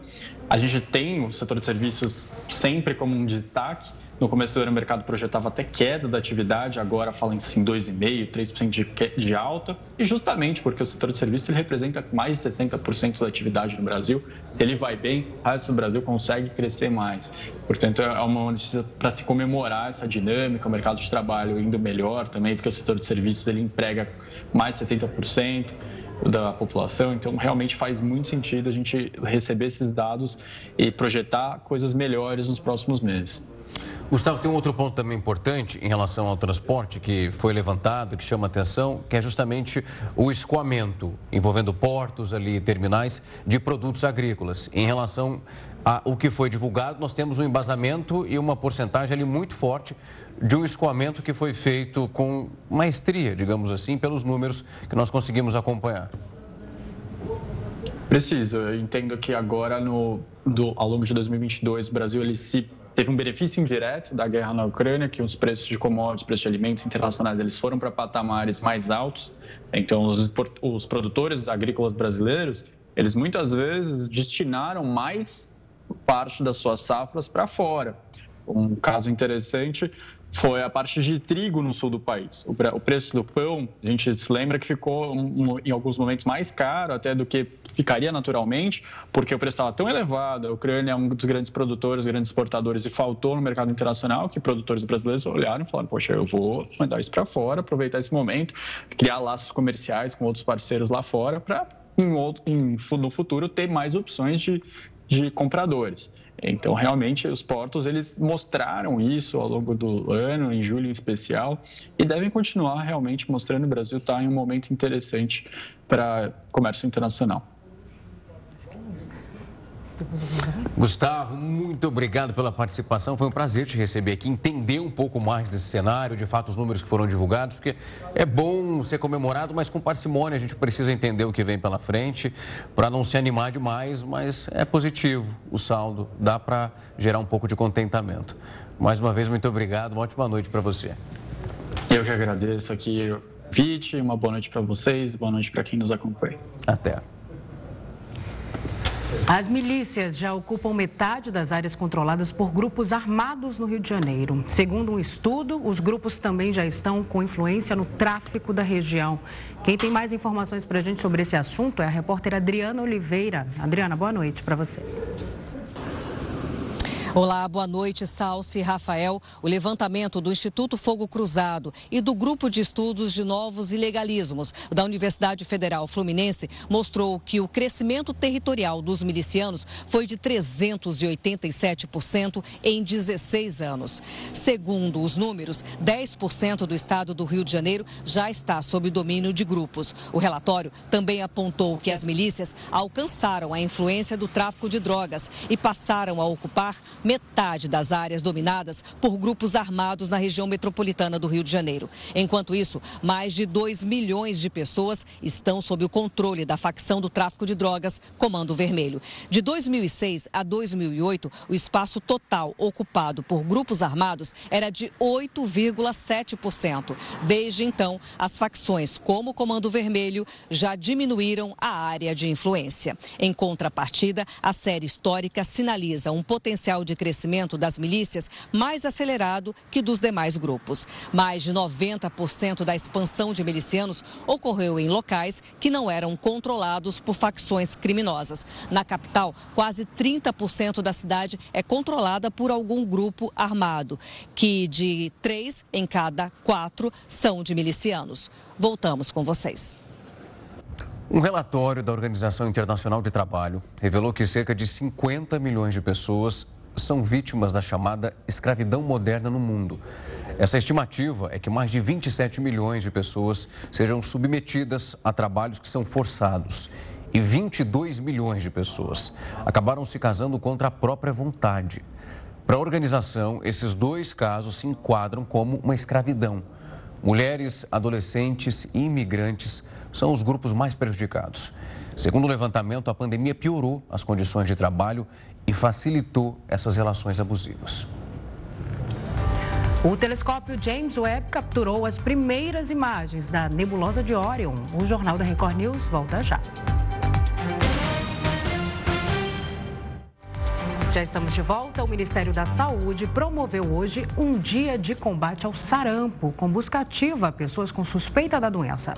A gente tem o setor de serviços sempre como um destaque. No começo do ano, o mercado projetava até queda da atividade, agora fala em 2,5%, 3% de, de alta, e justamente porque o setor de serviços ele representa mais de 60% da atividade no Brasil. Se ele vai bem, o resto do Brasil consegue crescer mais. Portanto, é uma notícia para se comemorar essa dinâmica, o mercado de trabalho indo melhor também, porque o setor de serviços ele emprega mais de 70% da população, então realmente faz muito sentido a gente receber esses dados e projetar coisas melhores nos próximos meses. Gustavo, tem um outro ponto também importante em relação ao transporte que foi levantado, que chama atenção, que é justamente o escoamento envolvendo portos ali, terminais de produtos agrícolas. Em relação ao que foi divulgado, nós temos um embasamento e uma porcentagem ali muito forte de um escoamento que foi feito com maestria, digamos assim, pelos números que nós conseguimos acompanhar. Preciso. Eu entendo que agora, no, do, ao longo de 2022, o Brasil ele se teve um benefício indireto da guerra na Ucrânia, que os preços de commodities, preços de alimentos internacionais, eles foram para patamares mais altos. Então, os, os produtores agrícolas brasileiros, eles muitas vezes destinaram mais parte das suas safras para fora. Um caso interessante foi a parte de trigo no sul do país. O preço do pão, a gente se lembra que ficou em alguns momentos mais caro até do que ficaria naturalmente, porque o preço estava tão elevado. A Ucrânia é um dos grandes produtores, grandes exportadores e faltou no mercado internacional que produtores brasileiros olharam e falaram: Poxa, eu vou mandar isso para fora, aproveitar esse momento, criar laços comerciais com outros parceiros lá fora para no futuro ter mais opções de, de compradores. Então, realmente, os portos eles mostraram isso ao longo do ano, em julho em especial, e devem continuar realmente mostrando o Brasil está em um momento interessante para comércio internacional. Gustavo, muito obrigado pela participação. Foi um prazer te receber aqui, entender um pouco mais desse cenário, de fato, os números que foram divulgados, porque é bom ser comemorado, mas com parcimônia. A gente precisa entender o que vem pela frente para não se animar demais, mas é positivo o saldo, dá para gerar um pouco de contentamento. Mais uma vez, muito obrigado. Uma ótima noite para você. Eu que agradeço aqui o convite, uma boa noite para vocês, boa noite para quem nos acompanha. Até. As milícias já ocupam metade das áreas controladas por grupos armados no Rio de Janeiro. Segundo um estudo, os grupos também já estão com influência no tráfico da região. Quem tem mais informações para a gente sobre esse assunto é a repórter Adriana Oliveira. Adriana, boa noite para você. Olá, boa noite, Salsi Rafael. O levantamento do Instituto Fogo Cruzado e do Grupo de Estudos de Novos Ilegalismos da Universidade Federal Fluminense mostrou que o crescimento territorial dos milicianos foi de 387% em 16 anos. Segundo os números, 10% do estado do Rio de Janeiro já está sob domínio de grupos. O relatório também apontou que as milícias alcançaram a influência do tráfico de drogas e passaram a ocupar metade das áreas dominadas por grupos armados na região metropolitana do Rio de Janeiro. Enquanto isso, mais de 2 milhões de pessoas estão sob o controle da facção do tráfico de drogas Comando Vermelho. De 2006 a 2008, o espaço total ocupado por grupos armados era de 8,7%. Desde então, as facções como o Comando Vermelho já diminuíram a área de influência. Em contrapartida, a série histórica sinaliza um potencial de crescimento das milícias mais acelerado que dos demais grupos. Mais de 90% da expansão de milicianos ocorreu em locais que não eram controlados por facções criminosas. Na capital, quase 30% da cidade é controlada por algum grupo armado, que de três em cada quatro são de milicianos. Voltamos com vocês. Um relatório da Organização Internacional de Trabalho revelou que cerca de 50 milhões de pessoas são vítimas da chamada escravidão moderna no mundo. Essa estimativa é que mais de 27 milhões de pessoas sejam submetidas a trabalhos que são forçados e 22 milhões de pessoas acabaram se casando contra a própria vontade. Para a organização, esses dois casos se enquadram como uma escravidão. Mulheres, adolescentes e imigrantes são os grupos mais prejudicados. Segundo o levantamento, a pandemia piorou as condições de trabalho e facilitou essas relações abusivas. O telescópio James Webb capturou as primeiras imagens da nebulosa de Orion. O Jornal da Record News volta já. Já estamos de volta. O Ministério da Saúde promoveu hoje um dia de combate ao sarampo, com busca ativa a pessoas com suspeita da doença.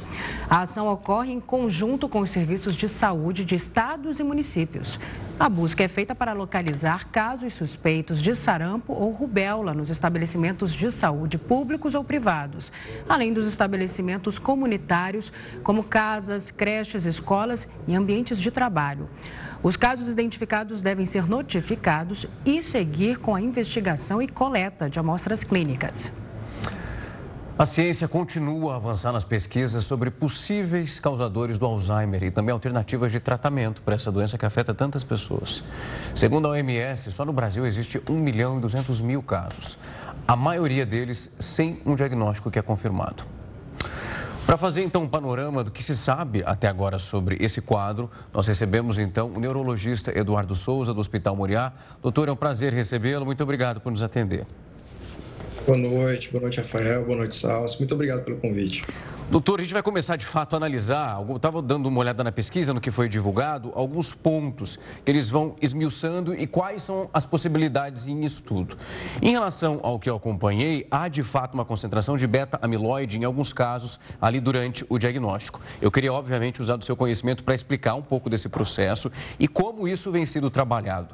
A ação ocorre em conjunto com os serviços de saúde de estados e municípios. A busca é feita para localizar casos suspeitos de sarampo ou rubéola nos estabelecimentos de saúde públicos ou privados, além dos estabelecimentos comunitários, como casas, creches, escolas e ambientes de trabalho. Os casos identificados devem ser notificados e seguir com a investigação e coleta de amostras clínicas. A ciência continua a avançar nas pesquisas sobre possíveis causadores do Alzheimer e também alternativas de tratamento para essa doença que afeta tantas pessoas. Segundo a OMS, só no Brasil existe 1 milhão e 200 mil casos, a maioria deles sem um diagnóstico que é confirmado. Para fazer então um panorama do que se sabe até agora sobre esse quadro, nós recebemos então o neurologista Eduardo Souza, do Hospital Moriá. Doutor, é um prazer recebê-lo. Muito obrigado por nos atender. Boa noite, boa noite, Rafael, boa noite, Salso. Muito obrigado pelo convite. Doutor, a gente vai começar de fato a analisar, estava dando uma olhada na pesquisa, no que foi divulgado, alguns pontos que eles vão esmiuçando e quais são as possibilidades em estudo. Em relação ao que eu acompanhei, há de fato uma concentração de beta-amiloide em alguns casos ali durante o diagnóstico. Eu queria, obviamente, usar do seu conhecimento para explicar um pouco desse processo e como isso vem sendo trabalhado.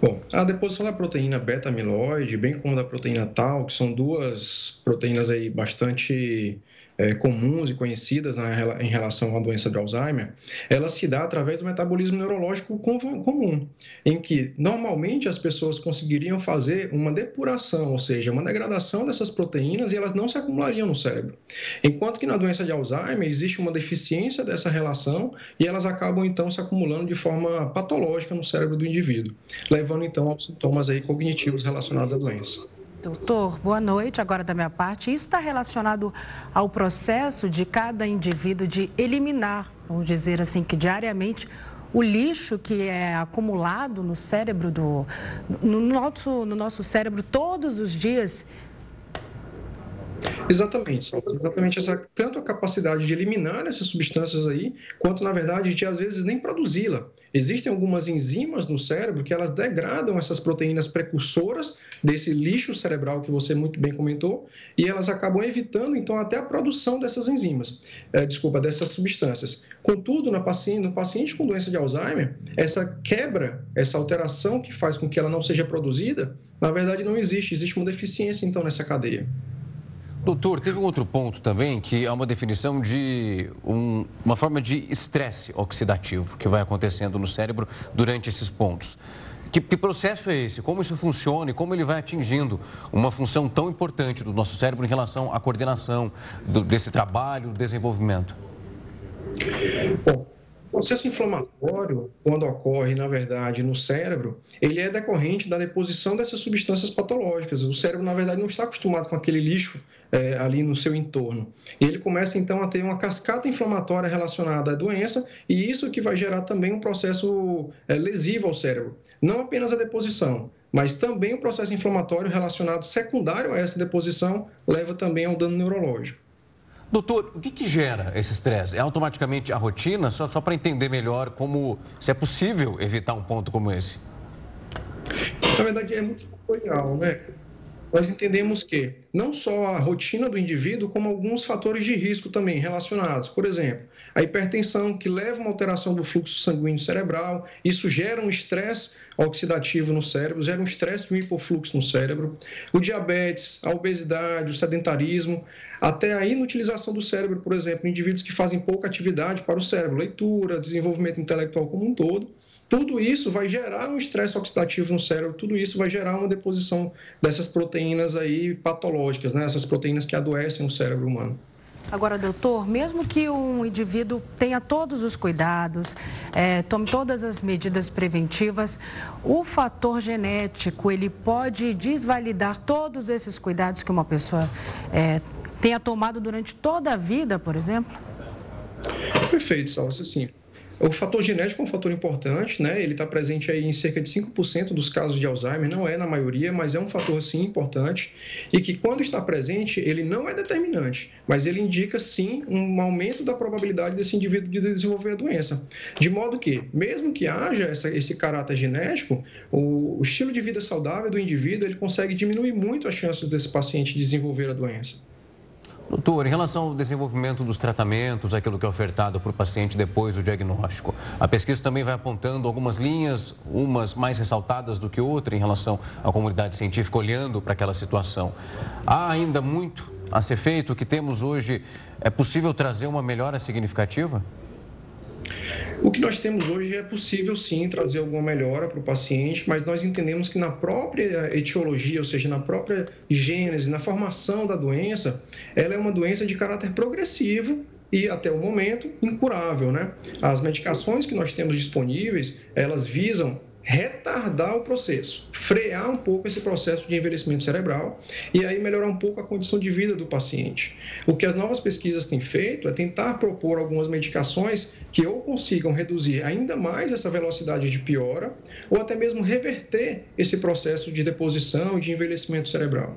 Bom, a deposição da proteína beta-amiloide, bem como da proteína tal, que são duas proteínas aí bastante é, comuns e conhecidas na, em relação à doença de Alzheimer, ela se dá através do metabolismo neurológico comum, em que normalmente as pessoas conseguiriam fazer uma depuração, ou seja, uma degradação dessas proteínas e elas não se acumulariam no cérebro. Enquanto que na doença de Alzheimer existe uma deficiência dessa relação e elas acabam então se acumulando de forma patológica no cérebro do indivíduo, levando então aos sintomas aí cognitivos relacionados à doença. Doutor, boa noite. Agora da minha parte, isso está relacionado ao processo de cada indivíduo de eliminar, vamos dizer assim, que diariamente o lixo que é acumulado no cérebro do no nosso, no nosso cérebro todos os dias Exatamente, exatamente essa tanto a capacidade de eliminar essas substâncias aí, quanto na verdade de às vezes nem produzi-la. Existem algumas enzimas no cérebro que elas degradam essas proteínas precursoras desse lixo cerebral que você muito bem comentou, e elas acabam evitando então até a produção dessas enzimas, é, desculpa, dessas substâncias. Contudo, na paciente, no paciente com doença de Alzheimer, essa quebra, essa alteração que faz com que ela não seja produzida, na verdade não existe, existe uma deficiência então nessa cadeia. Doutor, teve um outro ponto também que é uma definição de um, uma forma de estresse oxidativo que vai acontecendo no cérebro durante esses pontos. Que, que, processo é esse? Como isso funciona e como ele vai atingindo uma função tão importante do nosso cérebro em relação à coordenação do, desse trabalho, do desenvolvimento? Bom, o processo inflamatório, quando ocorre, na verdade, no cérebro, ele é decorrente da deposição dessas substâncias patológicas. O cérebro, na verdade, não está acostumado com aquele lixo é, ali no seu entorno. E ele começa, então, a ter uma cascata inflamatória relacionada à doença, e isso que vai gerar também um processo é, lesivo ao cérebro. Não apenas a deposição, mas também o processo inflamatório relacionado secundário a essa deposição leva também ao dano neurológico. Doutor, o que, que gera esse estresse? É automaticamente a rotina? Só, só para entender melhor como se é possível evitar um ponto como esse. Na verdade, é muito fatorial, né? Nós entendemos que não só a rotina do indivíduo, como alguns fatores de risco também relacionados. Por exemplo, a hipertensão, que leva a uma alteração do fluxo sanguíneo cerebral, isso gera um estresse oxidativo no cérebro, gera um estresse de um hipofluxo no cérebro. O diabetes, a obesidade, o sedentarismo, até a inutilização do cérebro, por exemplo, indivíduos que fazem pouca atividade para o cérebro, leitura, desenvolvimento intelectual como um todo tudo isso vai gerar um estresse oxidativo no cérebro, tudo isso vai gerar uma deposição dessas proteínas aí patológicas, né? essas proteínas que adoecem o cérebro humano. Agora, doutor, mesmo que um indivíduo tenha todos os cuidados, é, tome todas as medidas preventivas, o fator genético ele pode desvalidar todos esses cuidados que uma pessoa é, tenha tomado durante toda a vida, por exemplo? Perfeito, Salva, sim. O fator genético é um fator importante, né? Ele está presente aí em cerca de 5% dos casos de Alzheimer, não é na maioria, mas é um fator sim importante e que quando está presente, ele não é determinante, mas ele indica sim um aumento da probabilidade desse indivíduo de desenvolver a doença. De modo que, mesmo que haja essa, esse caráter genético, o, o estilo de vida saudável do indivíduo, ele consegue diminuir muito as chances desse paciente desenvolver a doença. Doutor, em relação ao desenvolvimento dos tratamentos, aquilo que é ofertado para o paciente depois do diagnóstico, a pesquisa também vai apontando algumas linhas, umas mais ressaltadas do que outras em relação à comunidade científica olhando para aquela situação. Há ainda muito a ser feito, o que temos hoje é possível trazer uma melhora significativa? O que nós temos hoje é possível sim trazer alguma melhora para o paciente, mas nós entendemos que na própria etiologia, ou seja, na própria gênese, na formação da doença, ela é uma doença de caráter progressivo e até o momento incurável, né? As medicações que nós temos disponíveis, elas visam retardar o processo, frear um pouco esse processo de envelhecimento cerebral e aí melhorar um pouco a condição de vida do paciente. O que as novas pesquisas têm feito é tentar propor algumas medicações que ou consigam reduzir ainda mais essa velocidade de piora ou até mesmo reverter esse processo de deposição e de envelhecimento cerebral.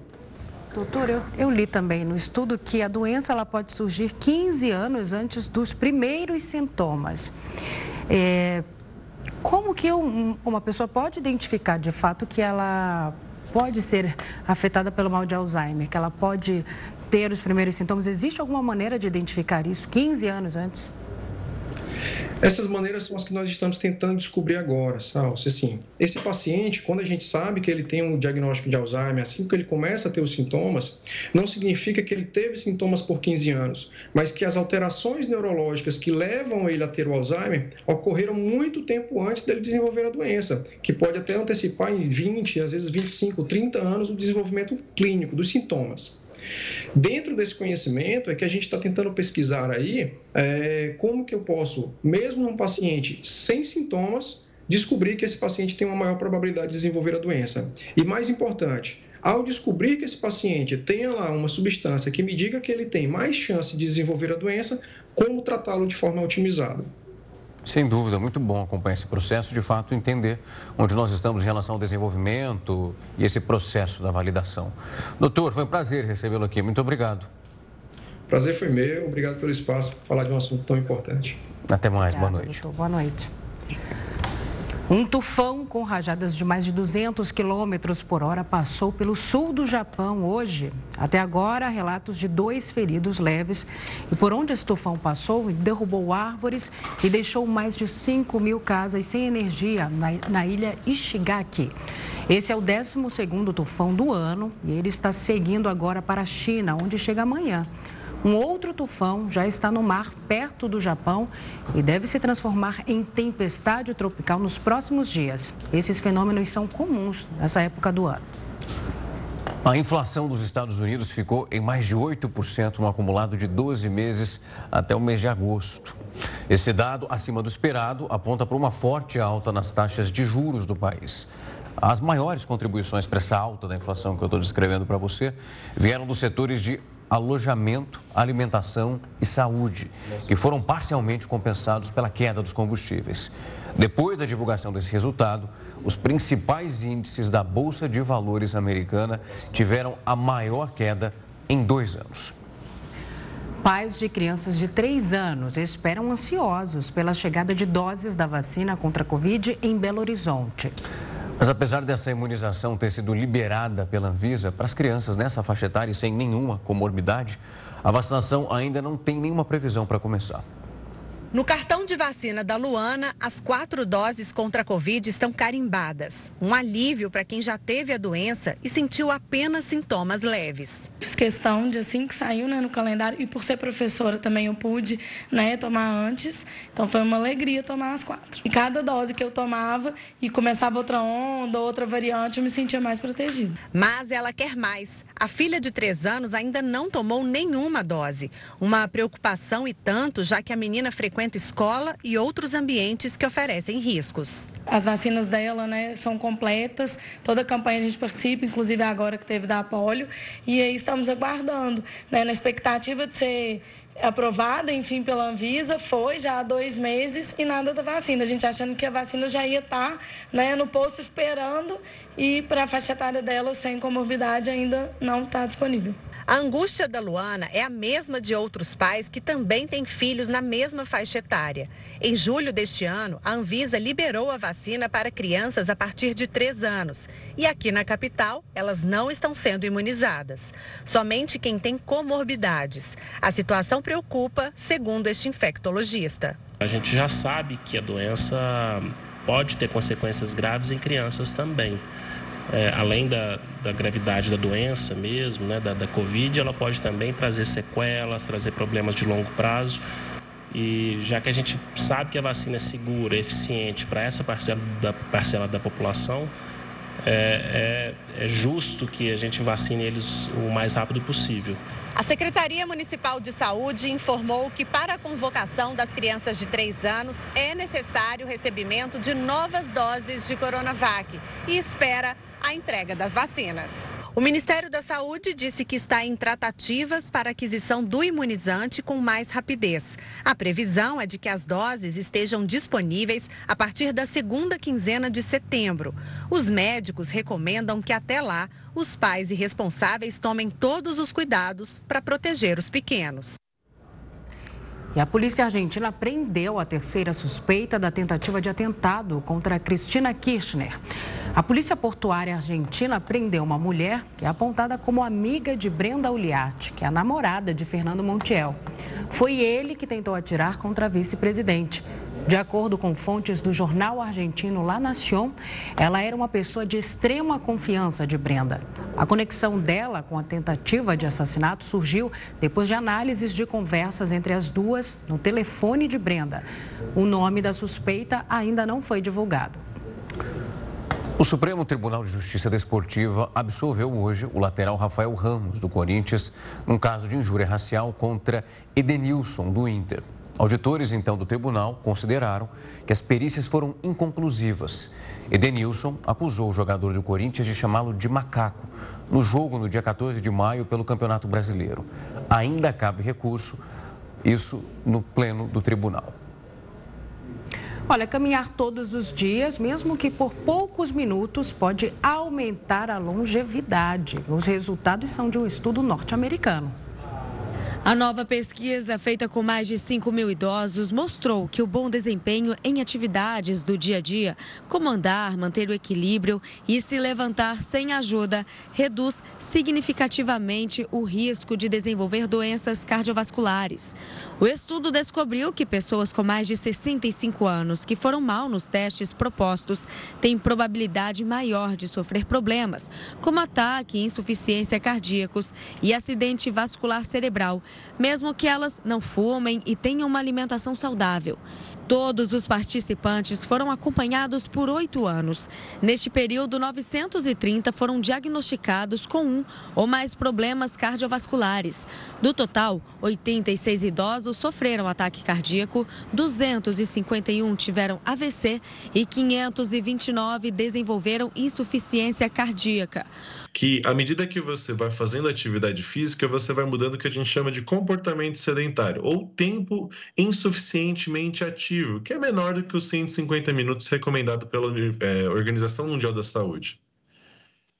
Doutor, eu, eu, li também no estudo que a doença ela pode surgir 15 anos antes dos primeiros sintomas. É, como que um, uma pessoa pode identificar de fato que ela pode ser afetada pelo mal de Alzheimer, que ela pode ter os primeiros sintomas? Existe alguma maneira de identificar isso 15 anos antes? Essas maneiras são as que nós estamos tentando descobrir agora, Salsi. Assim, esse paciente, quando a gente sabe que ele tem um diagnóstico de Alzheimer, assim que ele começa a ter os sintomas, não significa que ele teve sintomas por 15 anos, mas que as alterações neurológicas que levam ele a ter o Alzheimer ocorreram muito tempo antes dele desenvolver a doença, que pode até antecipar em 20, às vezes 25, 30 anos o desenvolvimento clínico dos sintomas. Dentro desse conhecimento é que a gente está tentando pesquisar aí é, como que eu posso, mesmo num paciente sem sintomas, descobrir que esse paciente tem uma maior probabilidade de desenvolver a doença. E mais importante, ao descobrir que esse paciente tenha lá uma substância que me diga que ele tem mais chance de desenvolver a doença, como tratá-lo de forma otimizada. Sem dúvida, muito bom acompanhar esse processo, de fato, entender onde nós estamos em relação ao desenvolvimento e esse processo da validação. Doutor, foi um prazer recebê-lo aqui. Muito obrigado. Prazer foi meu. Obrigado pelo espaço para falar de um assunto tão importante. Até mais. Obrigado, boa noite. Doutor, boa noite. Um tufão com rajadas de mais de 200 quilômetros por hora passou pelo sul do Japão hoje. Até agora, relatos de dois feridos leves. E por onde esse tufão passou, derrubou árvores e deixou mais de 5 mil casas sem energia na, na ilha Ishigaki. Esse é o 12 tufão do ano e ele está seguindo agora para a China, onde chega amanhã. Um outro tufão já está no mar perto do Japão e deve se transformar em tempestade tropical nos próximos dias. Esses fenômenos são comuns nessa época do ano. A inflação dos Estados Unidos ficou em mais de 8% no acumulado de 12 meses até o mês de agosto. Esse dado, acima do esperado, aponta para uma forte alta nas taxas de juros do país. As maiores contribuições para essa alta da inflação que eu estou descrevendo para você vieram dos setores de alojamento, alimentação e saúde, que foram parcialmente compensados pela queda dos combustíveis. Depois da divulgação desse resultado, os principais índices da Bolsa de Valores americana tiveram a maior queda em dois anos. Pais de crianças de 3 anos esperam ansiosos pela chegada de doses da vacina contra a Covid em Belo Horizonte. Mas apesar dessa imunização ter sido liberada pela Anvisa para as crianças nessa faixa etária e sem nenhuma comorbidade, a vacinação ainda não tem nenhuma previsão para começar. No cartão de vacina da Luana, as quatro doses contra a Covid estão carimbadas. Um alívio para quem já teve a doença e sentiu apenas sintomas leves. Fiz questão de assim que saiu né, no calendário e por ser professora também eu pude né, tomar antes. Então foi uma alegria tomar as quatro. E cada dose que eu tomava e começava outra onda, outra variante, eu me sentia mais protegida. Mas ela quer mais. A filha de três anos ainda não tomou nenhuma dose. Uma preocupação e tanto, já que a menina frequenta frequenta escola e outros ambientes que oferecem riscos. As vacinas dela né, são completas, toda a campanha a gente participa, inclusive agora que teve da polio, e aí estamos aguardando, né, na expectativa de ser aprovada, enfim, pela Anvisa, foi já há dois meses e nada da vacina. A gente achando que a vacina já ia estar né, no posto esperando e para a faixa etária dela sem comorbidade ainda não está disponível. A angústia da Luana é a mesma de outros pais que também têm filhos na mesma faixa etária. Em julho deste ano, a Anvisa liberou a vacina para crianças a partir de 3 anos. E aqui na capital, elas não estão sendo imunizadas. Somente quem tem comorbidades. A situação preocupa, segundo este infectologista. A gente já sabe que a doença pode ter consequências graves em crianças também é, além da, da gravidade da doença mesmo, né, da, da Covid, ela pode também trazer sequelas, trazer problemas de longo prazo. E já que a gente sabe que a vacina é segura, eficiente para essa parcela da, parcela da população, é, é, é, justo que a gente vacine eles o mais rápido possível. A Secretaria Municipal de Saúde informou que para a convocação das crianças de 3 anos é necessário o recebimento de novas doses de Coronavac e espera a entrega das vacinas. O Ministério da Saúde disse que está em tratativas para aquisição do imunizante com mais rapidez. A previsão é de que as doses estejam disponíveis a partir da segunda quinzena de setembro. Os médicos recomendam que até lá os pais e responsáveis tomem todos os cuidados para proteger os pequenos. E a polícia argentina prendeu a terceira suspeita da tentativa de atentado contra Cristina Kirchner. A polícia portuária argentina prendeu uma mulher que é apontada como amiga de Brenda Uliatti, que é a namorada de Fernando Montiel. Foi ele que tentou atirar contra a vice-presidente. De acordo com fontes do jornal argentino La Nación, ela era uma pessoa de extrema confiança de Brenda. A conexão dela com a tentativa de assassinato surgiu depois de análises de conversas entre as duas no telefone de Brenda. O nome da suspeita ainda não foi divulgado. O Supremo Tribunal de Justiça Desportiva absolveu hoje o lateral Rafael Ramos, do Corinthians, num caso de injúria racial contra Edenilson, do Inter. Auditores, então, do tribunal consideraram que as perícias foram inconclusivas. Edenilson acusou o jogador do Corinthians de chamá-lo de macaco no jogo no dia 14 de maio pelo Campeonato Brasileiro. Ainda cabe recurso, isso no pleno do tribunal. Olha, caminhar todos os dias, mesmo que por poucos minutos, pode aumentar a longevidade. Os resultados são de um estudo norte-americano. A nova pesquisa, feita com mais de 5 mil idosos, mostrou que o bom desempenho em atividades do dia a dia, como andar, manter o equilíbrio e se levantar sem ajuda, reduz significativamente o risco de desenvolver doenças cardiovasculares. O estudo descobriu que pessoas com mais de 65 anos que foram mal nos testes propostos têm probabilidade maior de sofrer problemas, como ataque, insuficiência cardíacos e acidente vascular cerebral, mesmo que elas não fumem e tenham uma alimentação saudável. Todos os participantes foram acompanhados por oito anos. Neste período, 930 foram diagnosticados com um ou mais problemas cardiovasculares. Do total, 86 idosos sofreram ataque cardíaco, 251 tiveram AVC e 529 desenvolveram insuficiência cardíaca que à medida que você vai fazendo atividade física, você vai mudando o que a gente chama de comportamento sedentário, ou tempo insuficientemente ativo, que é menor do que os 150 minutos recomendado pela é, Organização Mundial da Saúde.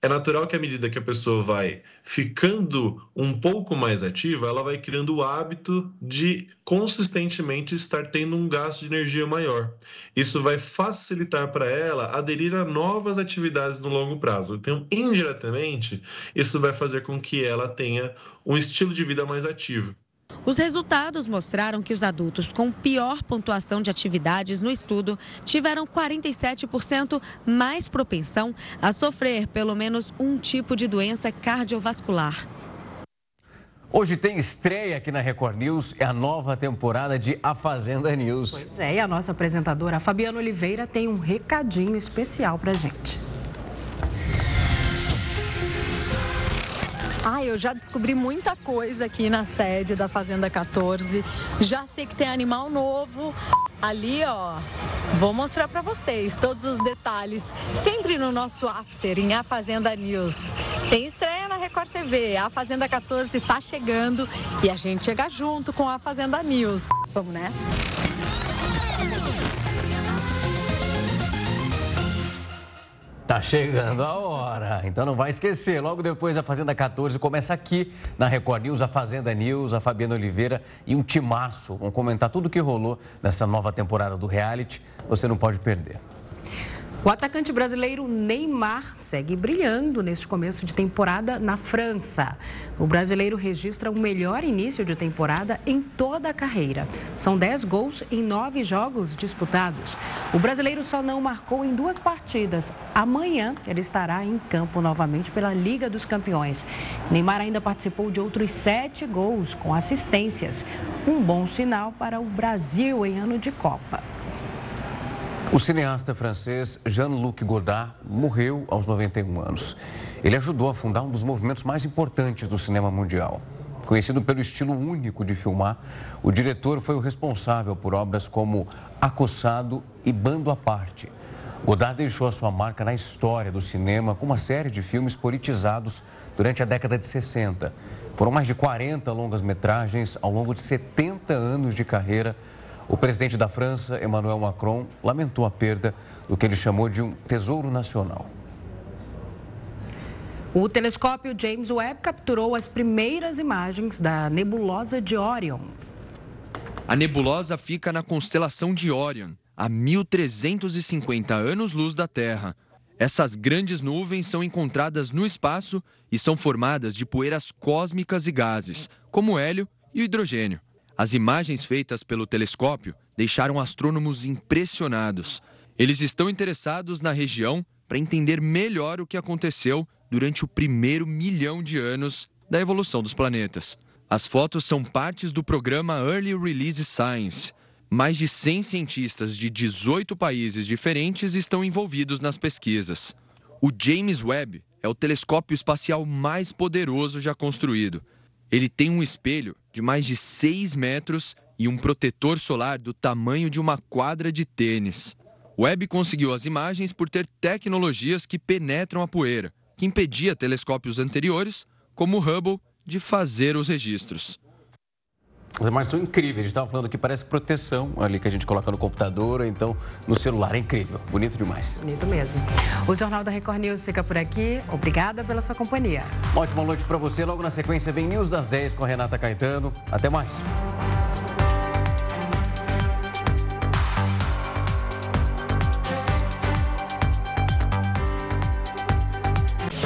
É natural que à medida que a pessoa vai ficando um pouco mais ativa, ela vai criando o hábito de consistentemente estar tendo um gasto de energia maior. Isso vai facilitar para ela aderir a novas atividades no longo prazo. Então, indiretamente, isso vai fazer com que ela tenha um estilo de vida mais ativo. Os resultados mostraram que os adultos com pior pontuação de atividades no estudo tiveram 47% mais propensão a sofrer pelo menos um tipo de doença cardiovascular. Hoje tem estreia aqui na Record News, é a nova temporada de A Fazenda News. Pois é, e a nossa apresentadora, Fabiana Oliveira, tem um recadinho especial pra gente. Ah, eu já descobri muita coisa aqui na sede da Fazenda 14. Já sei que tem animal novo. Ali, ó, vou mostrar para vocês todos os detalhes. Sempre no nosso after em A Fazenda News. Tem estreia na Record TV. A Fazenda 14 tá chegando e a gente chega junto com a Fazenda News. Vamos nessa? Tá chegando a hora, então não vai esquecer. Logo depois da Fazenda 14 começa aqui na Record News, a Fazenda News, a Fabiana Oliveira e um timaço. Vamos comentar tudo o que rolou nessa nova temporada do reality. Você não pode perder. O atacante brasileiro Neymar segue brilhando neste começo de temporada na França. O brasileiro registra o melhor início de temporada em toda a carreira. São 10 gols em 9 jogos disputados. O brasileiro só não marcou em duas partidas. Amanhã ele estará em campo novamente pela Liga dos Campeões. Neymar ainda participou de outros 7 gols com assistências. Um bom sinal para o Brasil em ano de Copa. O cineasta francês Jean-Luc Godard morreu aos 91 anos. Ele ajudou a fundar um dos movimentos mais importantes do cinema mundial. Conhecido pelo estilo único de filmar, o diretor foi o responsável por obras como Acossado e Bando à Parte. Godard deixou a sua marca na história do cinema com uma série de filmes politizados durante a década de 60. Foram mais de 40 longas-metragens ao longo de 70 anos de carreira o presidente da França, Emmanuel Macron, lamentou a perda do que ele chamou de um tesouro nacional. O telescópio James Webb capturou as primeiras imagens da nebulosa de Orion. A nebulosa fica na constelação de Orion, a 1350 anos-luz da Terra. Essas grandes nuvens são encontradas no espaço e são formadas de poeiras cósmicas e gases, como o hélio e o hidrogênio. As imagens feitas pelo telescópio deixaram astrônomos impressionados. Eles estão interessados na região para entender melhor o que aconteceu durante o primeiro milhão de anos da evolução dos planetas. As fotos são partes do programa Early Release Science. Mais de 100 cientistas de 18 países diferentes estão envolvidos nas pesquisas. O James Webb é o telescópio espacial mais poderoso já construído. Ele tem um espelho de mais de 6 metros e um protetor solar do tamanho de uma quadra de tênis. Webb conseguiu as imagens por ter tecnologias que penetram a poeira, que impedia telescópios anteriores, como o Hubble, de fazer os registros. As imagens são incríveis. A gente estava falando que parece proteção ali que a gente coloca no computador, então no celular. É incrível. Bonito demais. Bonito mesmo. O Jornal da Record News fica por aqui. Obrigada pela sua companhia. Ótima noite para você. Logo na sequência vem News das 10 com a Renata Caetano. Até mais.